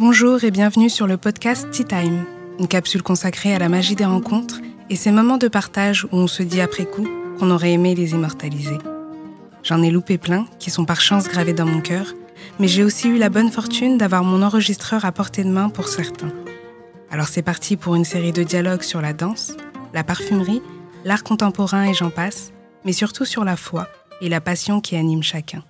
Bonjour et bienvenue sur le podcast Tea Time, une capsule consacrée à la magie des rencontres et ces moments de partage où on se dit après coup qu'on aurait aimé les immortaliser. J'en ai loupé plein qui sont par chance gravés dans mon cœur, mais j'ai aussi eu la bonne fortune d'avoir mon enregistreur à portée de main pour certains. Alors c'est parti pour une série de dialogues sur la danse, la parfumerie, l'art contemporain et j'en passe, mais surtout sur la foi et la passion qui anime chacun.